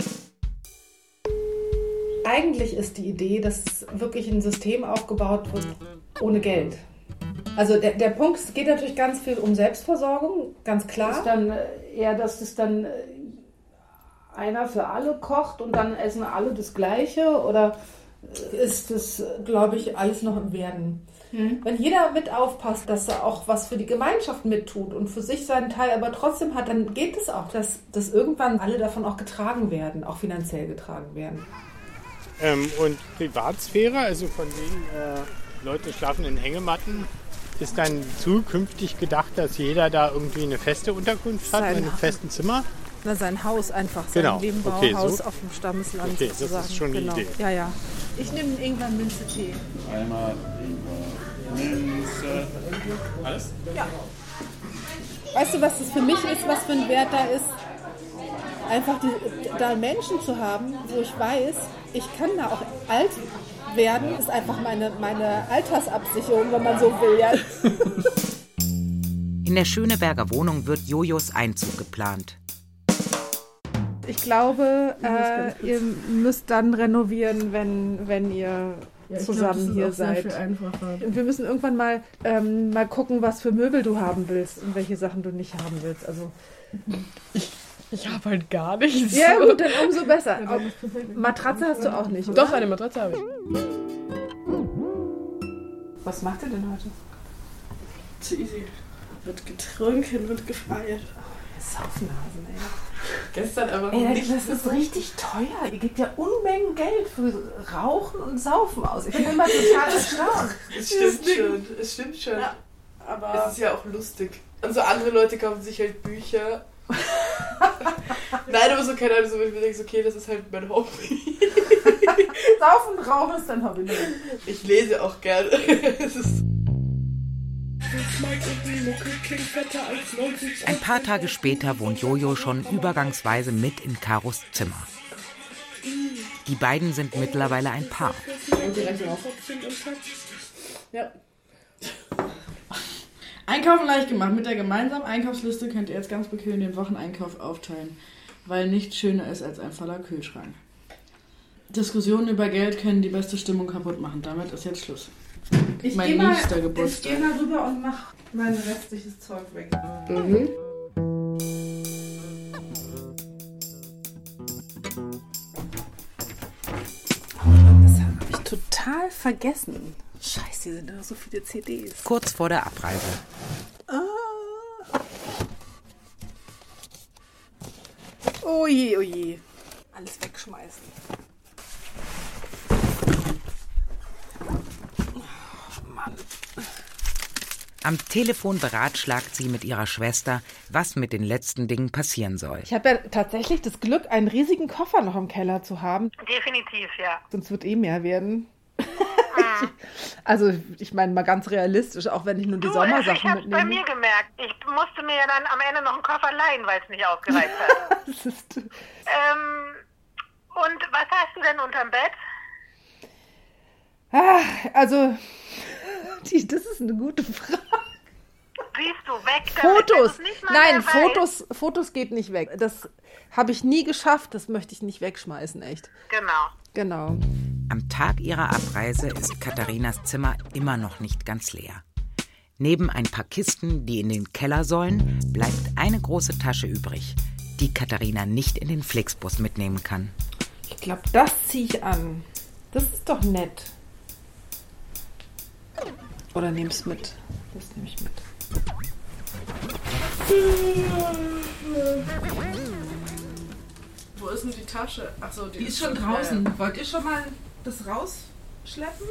Eigentlich ist die Idee, dass wirklich ein System aufgebaut wird ohne Geld. Also der, der Punkt, es geht natürlich ganz viel um Selbstversorgung, ganz klar. Ist dann eher, dass es dann äh, einer für alle kocht und dann essen alle das Gleiche oder ist das, glaube ich, alles noch im Werden. Mhm. Wenn jeder mit aufpasst, dass er auch was für die Gemeinschaft mittut und für sich seinen Teil aber trotzdem hat, dann geht es auch, dass, dass irgendwann alle davon auch getragen werden, auch finanziell getragen werden. Ähm, und Privatsphäre, also von wegen äh, Leute schlafen in Hängematten, ist dann zukünftig gedacht, dass jeder da irgendwie eine feste Unterkunft hat, Sein in einem festen Zimmer? Na, sein Haus einfach, sein Genau, Nebenbauhaus okay, so. auf dem Stammesland Okay, das ist sozusagen. schon genau. Idee. Ja, ja. Ich nehme irgendwann Minze Tee. Einmal Minze. Alles? Ja. Weißt du, was das für mich ist, was für ein Wert da ist? Einfach die, da Menschen zu haben, wo ich weiß, ich kann da auch alt werden, ist einfach meine, meine Altersabsicherung, wenn man so will. Ja. In der Schöneberger Wohnung wird Jojos Einzug geplant. Ich glaube, äh, ihr müsst dann renovieren, wenn, wenn ihr Ja, zusammen glaub, das ist hier seid. viel einfacher. Und wir müssen irgendwann mal, ähm, mal gucken, was für Möbel du haben willst und welche Sachen du nicht haben willst. Also Ich habe halt gar nichts. Ja, gut, dann umso besser. Ja, dann. Matratze hast du auch nicht, oder? Doch, eine Matratze habe ich. Was macht ihr denn heute? Zu easy. Wird getrunken, wird gefeiert. Saufnasen, ey. Gestern aber Ey, nicht. das ist richtig teuer. Ihr gebt ja Unmengen Geld für Rauchen und Saufen aus. Ich bin immer total erstaunt. Es stimmt schon, es stimmt schon. aber es ist ja auch lustig. Also andere Leute kaufen sich halt Bücher. Nein, aber so keine Ahnung, so wenn ich mir denke, okay, das ist halt mein Hobby. Saufen Rauchen ist dein Hobby. Ich lese auch gerne. es ist Mike und die Mucke klingt fetter als 90 Ein paar Tage später wohnt Jojo schon übergangsweise mit in Karos Zimmer. Die beiden sind mittlerweile ein Paar. Ja. Einkaufen leicht gemacht. Mit der gemeinsamen Einkaufsliste könnt ihr jetzt ganz bequem den Wocheneinkauf aufteilen, weil nichts schöner ist als ein voller Kühlschrank. Diskussionen über Geld können die beste Stimmung kaputt machen. Damit ist jetzt Schluss. Ich mein gehe mal, ich geh mal rüber und mach mein restliches Zeug weg. Mhm. Das habe ich total vergessen. Scheiße, hier sind da so viele CDs. Kurz vor der Abreise. Ah. Oje, oje. Alles wegschmeißen. Am Telefon beratschlagt sie mit ihrer Schwester, was mit den letzten Dingen passieren soll. Ich habe ja tatsächlich das Glück, einen riesigen Koffer noch im Keller zu haben. Definitiv, ja. Sonst wird eh mehr werden. Also ich meine mal ganz realistisch, auch wenn ich nur die Du, also ich Sommersachen hab's bei mitnehme. mir gemerkt. Ich musste mir ja dann am Ende noch einen Koffer leihen, weil es nicht ausgereicht hat. Ähm, und was hast du denn unterm Bett? Ah, also, die, das ist eine gute Frage. Siehst du, weg damit. Fotos. Nein. Fotos, Fotos geht nicht weg. Das habe ich nie geschafft. Das möchte ich nicht wegschmeißen, echt. Genau. Genau. Am Tag ihrer Abreise ist Katharinas Zimmer immer noch nicht ganz leer. Neben ein paar Kisten, die in den Keller sollen, bleibt eine große Tasche übrig, die Katharina nicht in den Flixbus mitnehmen kann. Ich glaube, das ziehe ich an. Das ist doch nett. Oder nehm's mit. Das nehme ich mit. Wo ist denn die Tasche? Achso, die, Die ist schon draußen. Wollt ihr schon mal das rausschleppen?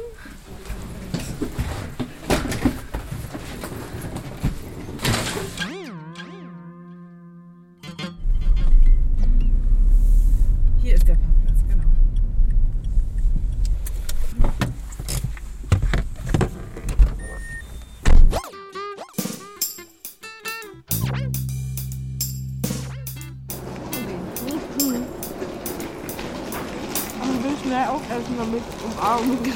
Umarmen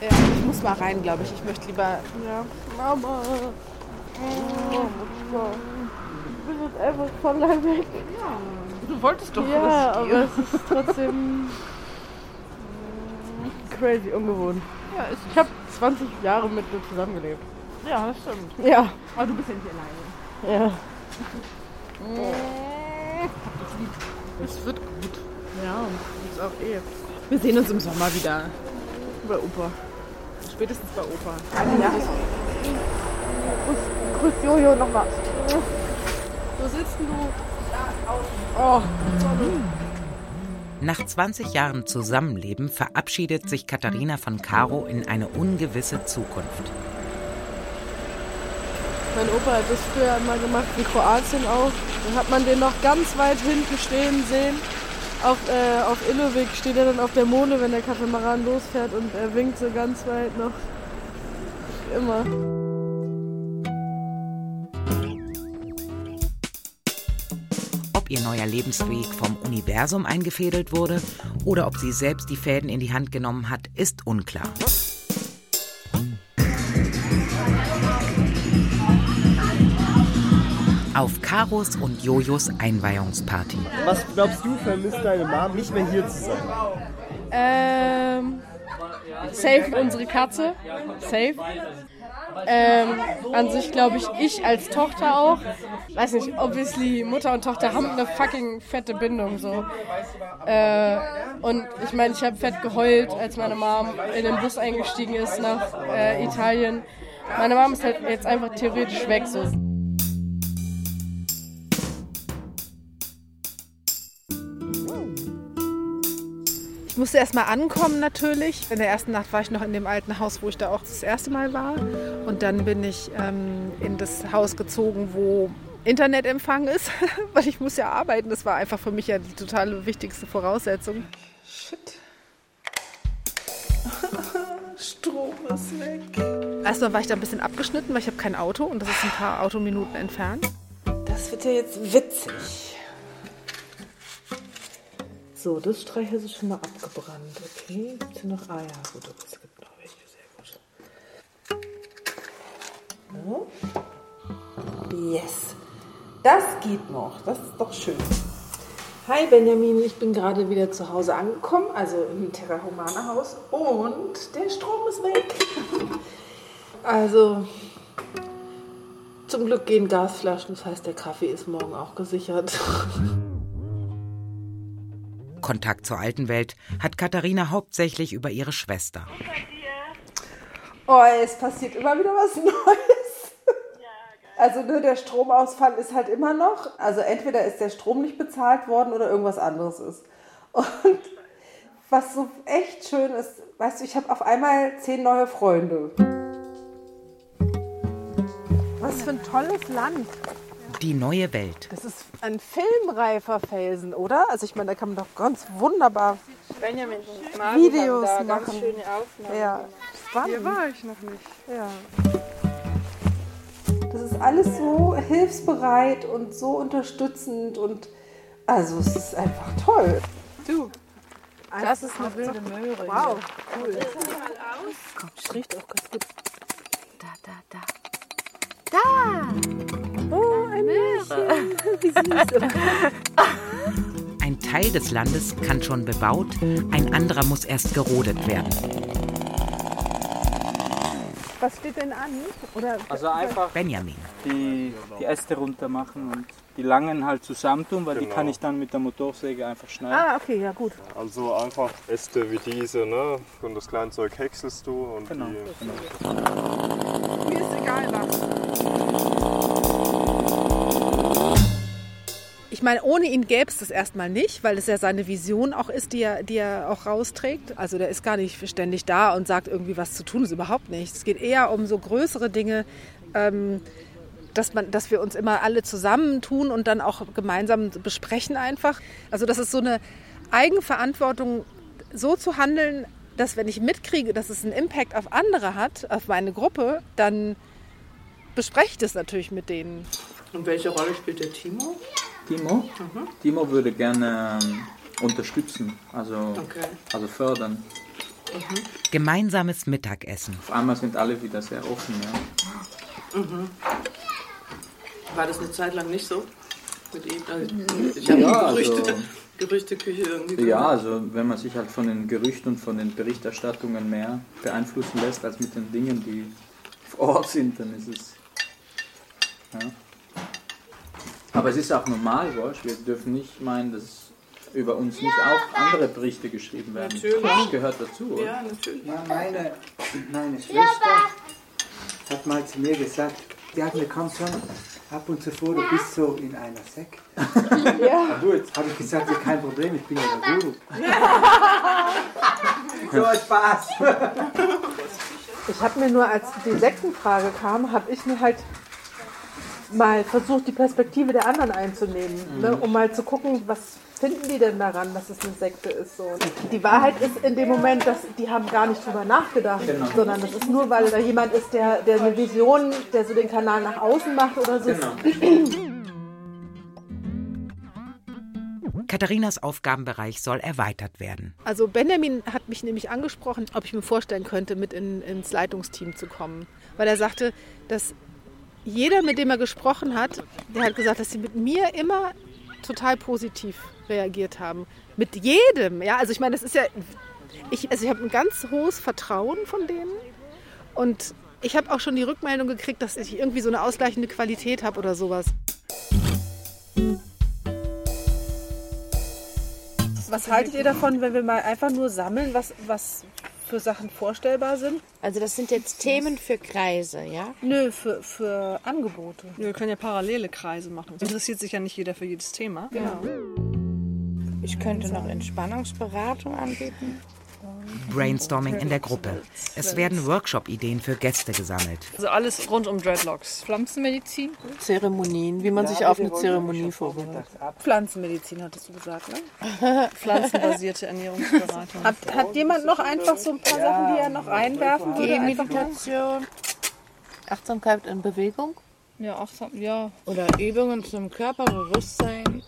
Ja, ich muss mal rein, glaube ich. Ich möchte lieber. Ja. Mama. Oh, ich bin jetzt einfach voll lang weg. Du wolltest doch, Ja, dass ich aber es ist trotzdem crazy ungewohnt. Ja, ich habe 20 Jahre mit dir zusammengelebt. Ja, das stimmt. Ja. Aber du bist ja nicht alleine. Ja. Es wird gut. Ja, ist auch eh. Wir sehen uns im Sommer wieder. Bei Opa. Spätestens bei Opa. Ja. Grüß, grüß Jojo nochmal. Wo sitzt denn du? Oh, Nach 20 Jahren Zusammenleben verabschiedet sich Katharina von Caro in eine ungewisse Zukunft. Mein Opa hat das früher mal gemacht, in Kroatien auch. Dann hat man den noch ganz weit hinten stehen sehen. Auf, äh, auf Illowig steht er dann auf der Mole, wenn der Katamaran losfährt und er winkt so ganz weit noch. Immer. Ob ihr neuer Lebensweg vom Universum eingefädelt wurde oder ob sie selbst die Fäden in die Hand genommen hat, ist unklar. Auf Karos und Jojos Einweihungsparty. Was glaubst du, vermisst deine Mom nicht mehr hier zu sein? Ähm, safe unsere Katze. Safe. Ähm, an sich glaube ich, ich als Tochter auch. Weiß nicht, obviously, Mutter und Tochter haben eine fucking fette Bindung so. Äh, und ich meine, ich habe fett geheult, als meine Mom in den Bus eingestiegen ist nach äh, Italien. Meine Mom ist halt jetzt einfach theoretisch weg so. Ich musste erst mal ankommen natürlich. In der ersten Nacht war ich noch in dem alten Haus, wo ich da auch das erste Mal war. Und dann bin ich ähm, in das Haus gezogen, wo Internetempfang ist, weil ich muss ja arbeiten. Das war einfach für mich ja die totale wichtigste Voraussetzung. Shit. Strom ist weg. Erstmal war ich da ein bisschen abgeschnitten, weil ich habe kein Auto und das ist ein paar Autominuten entfernt. Das wird ja jetzt witzig. So, das Streichholz ist schon mal abgebrannt. Okay, gibt hier noch? Ah ja, gut, es gibt noch welche, sehr gut. So. Yes. Das geht noch, das ist doch schön. Hi Benjamin, ich bin gerade wieder zu Hause angekommen, also im Terra Humana Haus und der Strom ist weg. Also zum Glück gehen Gasflaschen, das heißt der Kaffee ist morgen auch gesichert. Kontakt zur alten Welt hat Katharina hauptsächlich über ihre Schwester. Oh, es passiert immer wieder was Neues. Also nur der Stromausfall ist halt immer noch. Also entweder ist der Strom nicht bezahlt worden oder irgendwas anderes ist. Und was so echt schön ist, weißt du, ich habe auf einmal zehn neue Freunde. Was für ein tolles Land. Die neue Welt. Das ist ein filmreifer Felsen, oder? Also ich meine, da kann man doch ganz wunderbar Benjamin Videos da machen. ganz schöne Aufnahmen Ja, spannend. Hier war ich noch nicht. Ja. Das ist alles so hilfsbereit und so unterstützend und also es ist einfach toll. Du, Das ist eine wilde Möhre. Wow, cool. Das riecht auch ganz gut. Da, da, da. Da! Ein Möhrchen. Wie süß. Ein Teil des Landes kann schon bebaut, ein anderer muss erst gerodet werden. Was steht denn an? Oder Also einfach Benjamin. die, die Äste runter machen und die langen halt zusammentun, weil die Genau. kann ich dann mit der Motorsäge einfach schneiden. Ah, okay, ja gut. Also einfach Äste wie diese, ne? Und das Kleinzeug häckselst du und Genau, die. mir ist egal was. Ich meine, ohne ihn gäbe es das erstmal nicht, weil es ja seine Vision auch ist, die er, die er auch rausträgt. Also der ist gar nicht ständig da und sagt irgendwie was zu tun, ist überhaupt nicht. Es geht eher um so größere Dinge, ähm, dass, man, dass wir uns immer alle zusammentun und dann auch gemeinsam besprechen einfach. Also das ist so eine Eigenverantwortung, so zu handeln, dass wenn ich mitkriege, dass es einen Impact auf andere hat, auf meine Gruppe, dann bespreche ich das natürlich mit denen. Und welche Rolle spielt der Timo? Timo? Mhm. Timo würde gerne ähm, unterstützen, also, Okay. also fördern. Gemeinsames Mittagessen. Auf einmal sind alle wieder sehr offen. Ja. Mhm. War das eine Zeit lang nicht so? Mit ihm? Also, ich habe Ja, Gerüchte, also- Gerüchteküche irgendwie. Ja, also wenn man sich halt von den Gerüchten und von den Berichterstattungen mehr beeinflussen lässt als mit den Dingen, die vor Ort sind, dann ist es. Ja. Aber es ist auch normal, Wosch. Wir dürfen nicht meinen, dass über uns nicht auch andere Berichte geschrieben werden. Natürlich. Das gehört dazu, oder? Ja, natürlich. Ja, meine, meine Schwester hat mal zu mir gesagt, die hat mir kam schon ab und zu vor, du bist so in einer Sekte. Ja. Jetzt habe ich gesagt, ja, kein Problem, ich bin ja der Guru. so ein Spaß. Ich habe mir nur, als die Sektenfrage kam, habe ich mir halt mal versucht, die Perspektive der anderen einzunehmen, Mhm. ne, um mal zu gucken, was finden die denn daran, dass es eine Sekte ist. So. Und Die Wahrheit ist in dem Moment, dass die haben gar nicht drüber nachgedacht, Genau. sondern das ist nur, weil da jemand ist, der, der eine Vision, der so den Kanal nach außen macht oder so. Katharinas Aufgabenbereich soll erweitert werden. Also Benjamin hat mich nämlich angesprochen, ob ich mir vorstellen könnte, mit in, ins Leitungsteam zu kommen. Weil er sagte, dass jeder, mit dem er gesprochen hat, der hat gesagt, dass sie mit mir immer total positiv reagiert haben. Mit jedem. Ja, also ich meine, das ist ja. Ich, also ich habe ein ganz hohes Vertrauen von denen. Und ich habe auch schon die Rückmeldung gekriegt, dass ich irgendwie so eine ausgleichende Qualität habe oder sowas. Was haltet ihr davon, wenn wir mal einfach nur sammeln, was, was für Sachen vorstellbar sind? Also das sind jetzt Themen für Kreise, ja? Nö, für, für Angebote. Wir können ja parallele Kreise machen. Es interessiert sich ja nicht jeder für jedes Thema. Genau. Ich könnte noch Entspannungsberatung anbieten. Brainstorming in der Gruppe. Es werden Workshop-Ideen für Gäste gesammelt. Also alles rund um Dreadlocks. Pflanzenmedizin. Zeremonien, wie man sich auf eine Zeremonie vorbereitet. Pflanzenmedizin hattest du gesagt, ne? Pflanzenbasierte Ernährungsberatung. Hat, hat jemand noch einfach so ein paar Sachen, die er noch reinwerfen würde? Gehmeditation, Achtsamkeit in Bewegung Ja, achtsam, ja. oder Übungen zum Körperbewusstsein.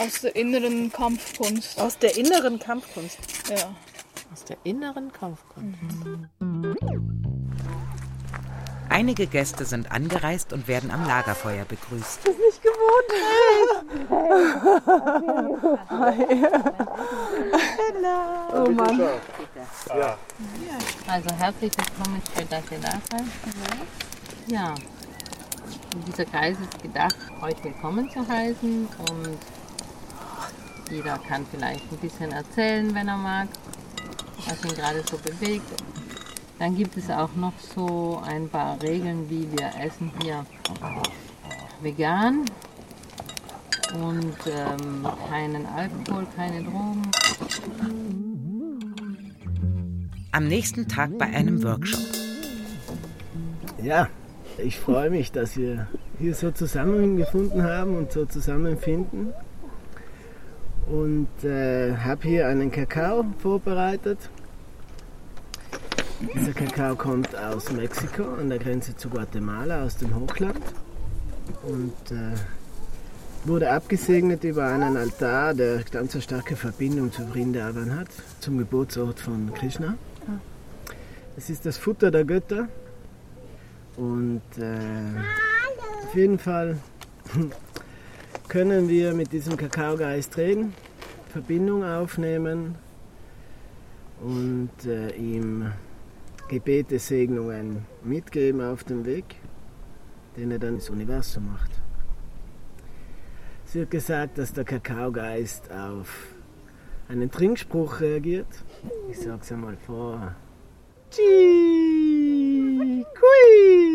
Aus der inneren Kampfkunst. Aus der inneren Kampfkunst. Ja. Aus der inneren Kampfkunst. Einige Gäste sind angereist und werden am Lagerfeuer begrüßt. Das ist nicht gewohnt. oh Mann. Ja. Also herzlich willkommen, schön, dass ihr da seid. Ja, und dieser Kreis ist gedacht, euch willkommen zu heißen und jeder kann vielleicht ein bisschen erzählen, wenn er mag, was ihn gerade so bewegt. Dann gibt es auch noch so ein paar Regeln, wie wir essen hier vegan und ähm, keinen Alkohol, keine Drogen. Am nächsten Tag bei einem Workshop. Ja, Ich freue mich, dass wir hier so zusammengefunden haben und so zusammenfinden. Und äh, habe hier einen Kakao vorbereitet. Dieser Kakao kommt aus Mexiko an der Grenze zu Guatemala, aus dem Hochland. Und äh, wurde abgesegnet über einen Altar, der ganz eine starke Verbindung zu Vrindavan hat, zum Geburtsort von Krishna. Es ist das Futter der Götter. Und äh, auf jeden Fall können wir mit diesem Kakaogeist reden, Verbindung aufnehmen und äh, ihm Gebete, Segnungen mitgeben auf dem Weg, den er dann ins Universum macht. Es wird gesagt, dass der Kakaogeist auf einen Trinkspruch reagiert. Ich sag's einmal vor. Chi, kui.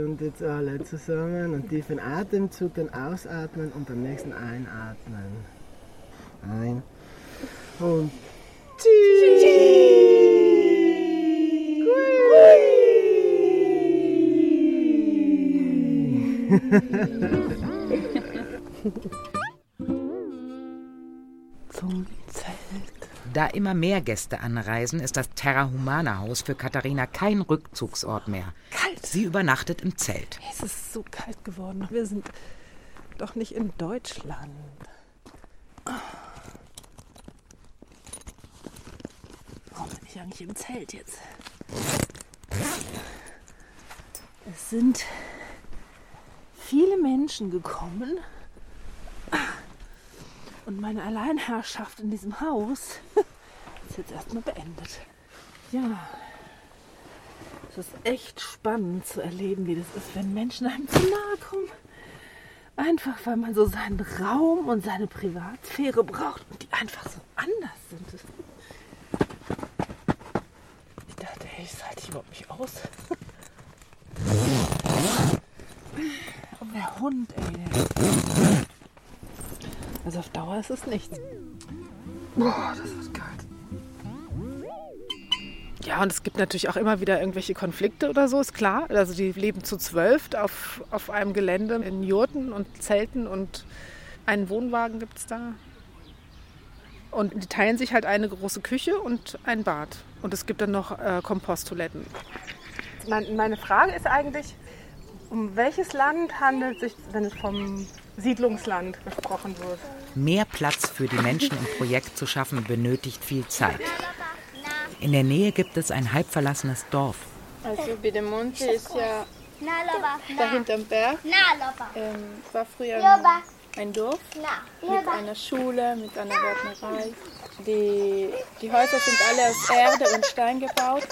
Und jetzt alle zusammen und tiefen Atemzug, dann ausatmen und am nächsten einatmen. Ein und Zum Zelt. Da immer mehr Gäste anreisen, ist das Terra Humana Haus für Katharina kein Rückzugsort mehr. Kalt. Sie übernachtet im Zelt. Es ist so kalt geworden. Wir sind doch nicht in Deutschland. Warum bin ich eigentlich im Zelt jetzt? Es sind viele Menschen gekommen und meine Alleinherrschaft in diesem Haus ist jetzt erstmal beendet. Ja, es ist echt spannend zu erleben, wie das ist, wenn Menschen einem zu nahe kommen. Einfach weil man so seinen Raum und seine Privatsphäre braucht und die einfach so anders sind. Ich dachte, hey, ich halte ich überhaupt nicht aus. Und der Hund, ey. Also auf Dauer ist es nichts. Boah, das ist kalt. Ja, und es gibt natürlich auch immer wieder irgendwelche Konflikte oder so, ist klar. Also die leben zu zwölf auf, auf einem Gelände in Jurten und Zelten und einen Wohnwagen gibt es da. Und die teilen sich halt eine große Küche und ein Bad. Und es gibt dann noch äh, Komposttoiletten. Mein, meine Frage ist eigentlich, um welches Land handelt es sich, wenn es vom Siedlungsland gesprochen wird? Mehr Platz für die Menschen im Projekt zu schaffen, benötigt viel Zeit. In der Nähe gibt es ein halb verlassenes Dorf. Also Bedemonte ist ja da hinterm Berg. Ähm, war früher ein, ein Dorf mit einer Schule, mit einer Gärtnerei. Die, die Häuser sind alle aus Erde und Stein gebaut.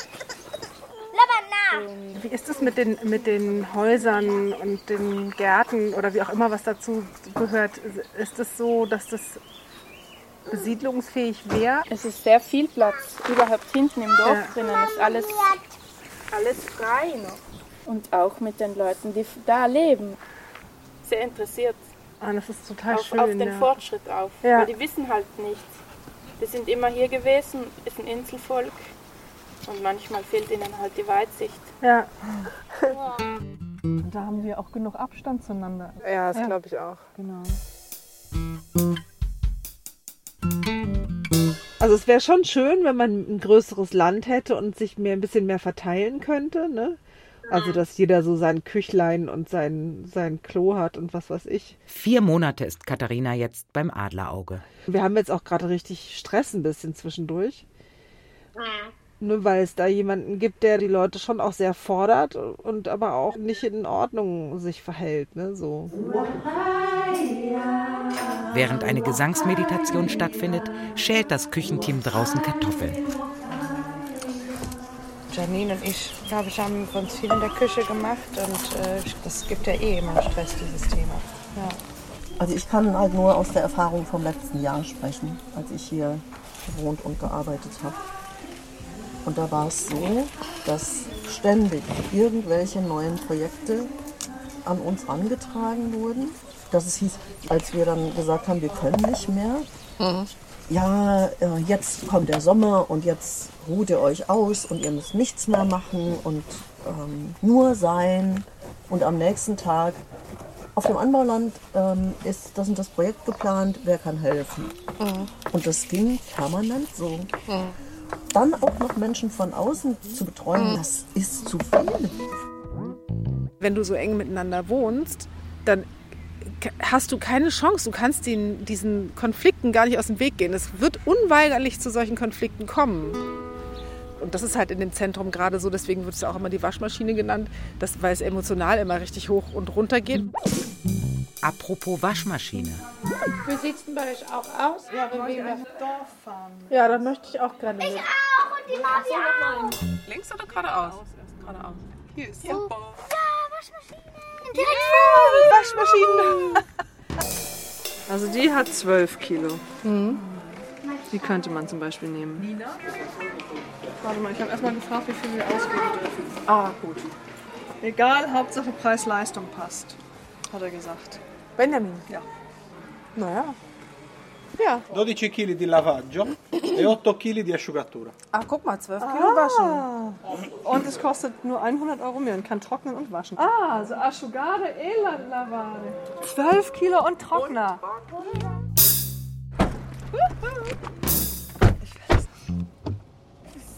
Wie ist es mit den, mit den Häusern und den Gärten oder wie auch immer, was dazu gehört? Ist es so, dass das besiedlungsfähig wäre? Es ist sehr viel Platz. Überhaupt hinten im Dorf Ja. drinnen ist alles, alles frei noch. Und auch mit den Leuten, die da leben. Sehr interessiert Ah, das ist total auf, schön. auf den ja. Fortschritt auf. Ja. Weil die wissen halt nichts. Die sind immer hier gewesen, ist ein Inselvolk. Und manchmal fehlt ihnen halt die Weitsicht. Ja. Und da haben wir auch genug Abstand zueinander. Ja, das glaube ich auch. Genau. Also es wäre schon schön, wenn man ein größeres Land hätte und sich mehr ein bisschen mehr verteilen könnte, ne? Also dass jeder so sein Küchlein und sein, sein Klo hat und was weiß ich. Vier Monate ist Katharina jetzt beim Adlerauge. Wir haben jetzt auch gerade richtig Stress ein bisschen zwischendurch. Ne, weil es da jemanden gibt, der die Leute schon auch sehr fordert und aber auch nicht in Ordnung sich verhält. Ne? So. Während eine Gesangsmeditation stattfindet, schält das Küchenteam draußen Kartoffeln. Janine und ich, glaube ich, haben ganz viel in der Küche gemacht und äh, das gibt ja eh immer Stress, dieses Thema. Ja. Also ich kann halt nur aus der Erfahrung vom letzten Jahr sprechen, als ich hier gewohnt und gearbeitet habe. Und da war es so, dass ständig irgendwelche neuen Projekte an uns angetragen wurden. Dass es hieß, als wir dann gesagt haben, wir können nicht mehr, ja, äh, jetzt kommt der Sommer und jetzt ruht ihr euch aus und ihr müsst nichts mehr machen und ähm, nur sein und am nächsten Tag auf dem Anbauland ähm, ist das und das Projekt geplant, wer kann helfen. Mhm. Und das ging permanent so. Mhm. Dann auch noch Menschen von außen zu betreuen, Mhm. das ist zu viel. Wenn du so eng miteinander wohnst, dann hast du keine Chance. Du kannst den, diesen Konflikten gar nicht aus dem Weg gehen. Es wird unweigerlich zu solchen Konflikten kommen. Und das ist halt in dem Zentrum gerade so, deswegen wird es auch immer die Waschmaschine genannt, dass, weil es emotional immer richtig hoch und runter geht. Apropos Waschmaschine. Wie sieht es denn bei euch auch aus? Ja, wenn wir nach Dorf fahren. Ja, da möchte ich auch gerne mit. auch und die Mami auch. Links oder geradeaus? Geradeaus. Hier ist super. Waschmaschine. Also die hat 12 Kilo. Die könnte man zum Beispiel nehmen. Nina? Warte mal, ich habe erstmal gefragt, wie viel wir ausgeben dürfen. Ah, gut. Egal, Hauptsache Preis-Leistung passt, hat er gesagt. Benjamin? Ja. Naja. Ja. 12 kg di lavaggio e 8 kg di asciugatura. Ach, guck mal, 12 Kilo waschen. Und es kostet nur 100 Euro mehr und kann trocknen und waschen. Ah, also Asciugare e la lavare. 12 Kilo und Trockner.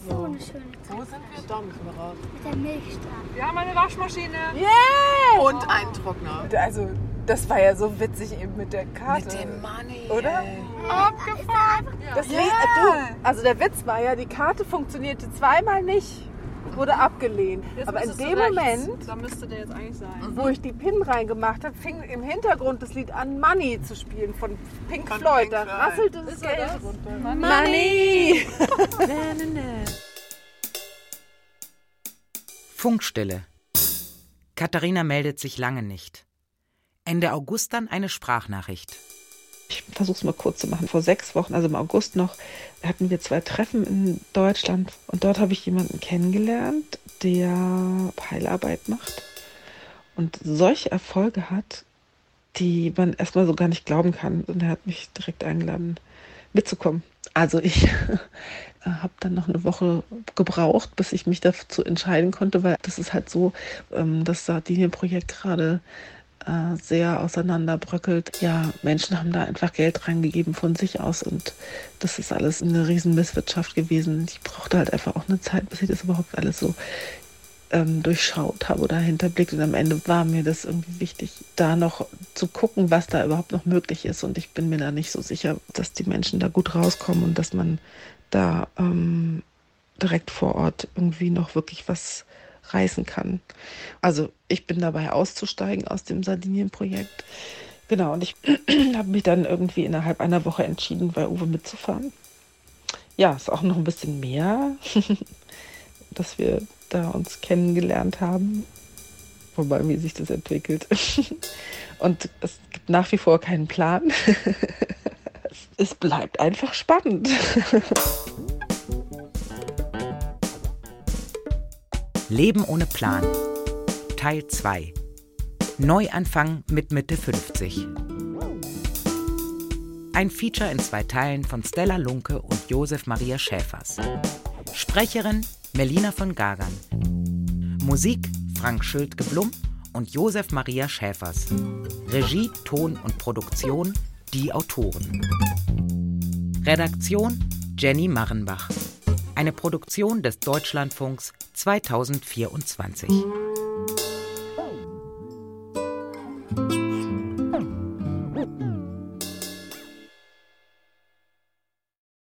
So eine schöne Wo sind wir? Da müssen wir raus. Mit der Milchstraße. Wir haben eine Waschmaschine. Yeah! Und einen Trockner. Also, das war ja so witzig eben mit der Karte. Mit dem Money. Oder? Abgefahren. Das Ja. Lied- du, also der Witz war ja, die Karte funktionierte zweimal nicht, wurde abgelehnt. Jetzt Aber in dem. Moment, Da müsste der jetzt eigentlich sein. wo ich die PIN reingemacht habe, fing im Hintergrund das Lied an, Money zu spielen von Pink Von Floyd. Pink Da rasselte das Geld das? runter. Money. Funkstille. Katharina meldet sich lange nicht. Ende August dann eine Sprachnachricht. Ich versuche es mal kurz zu machen. Vor sechs Wochen, also im August noch, hatten wir zwei Treffen in Deutschland und dort habe ich jemanden kennengelernt, der Heilarbeit macht und solche Erfolge hat, die man erstmal so gar nicht glauben kann. Und er hat mich direkt eingeladen, mitzukommen. Also ich habe dann noch eine Woche gebraucht, bis ich mich dazu entscheiden konnte, weil das ist halt so, ähm, das Sardinien-Projekt gerade äh, sehr auseinanderbröckelt. Ja, Menschen haben da einfach Geld reingegeben von sich aus und das ist alles eine riesen Misswirtschaft gewesen. Ich brauchte halt einfach auch eine Zeit, bis ich das überhaupt alles so ähm, durchschaut habe oder hinterblickt. Und am Ende war mir das irgendwie wichtig, da noch zu gucken, was da überhaupt noch möglich ist. Und ich bin mir da nicht so sicher, dass die Menschen da gut rauskommen und dass man da ähm, direkt vor Ort irgendwie noch wirklich was reißen kann. Also ich bin dabei auszusteigen aus dem Sardinien-Projekt. Genau, und ich habe mich dann irgendwie innerhalb einer Woche entschieden, bei Uwe mitzufahren. Ja, ist auch noch ein bisschen mehr, dass wir da uns kennengelernt haben. Wobei, wie sich das entwickelt. Und es gibt nach wie vor keinen Plan. Es bleibt einfach spannend. Leben ohne Plan. Teil 2. Neuanfang mit Mitte 50. Ein Feature in zwei Teilen von Stella Lunke und Josef Maria Schäfers. Sprecherin Melina von Gagern. Musik Frank Schildke-Blum und Josef Maria Schäfers. Regie, Ton und Produktion die Autoren. Redaktion Jenny Marrenbach. Eine Produktion des Deutschlandfunks 2024.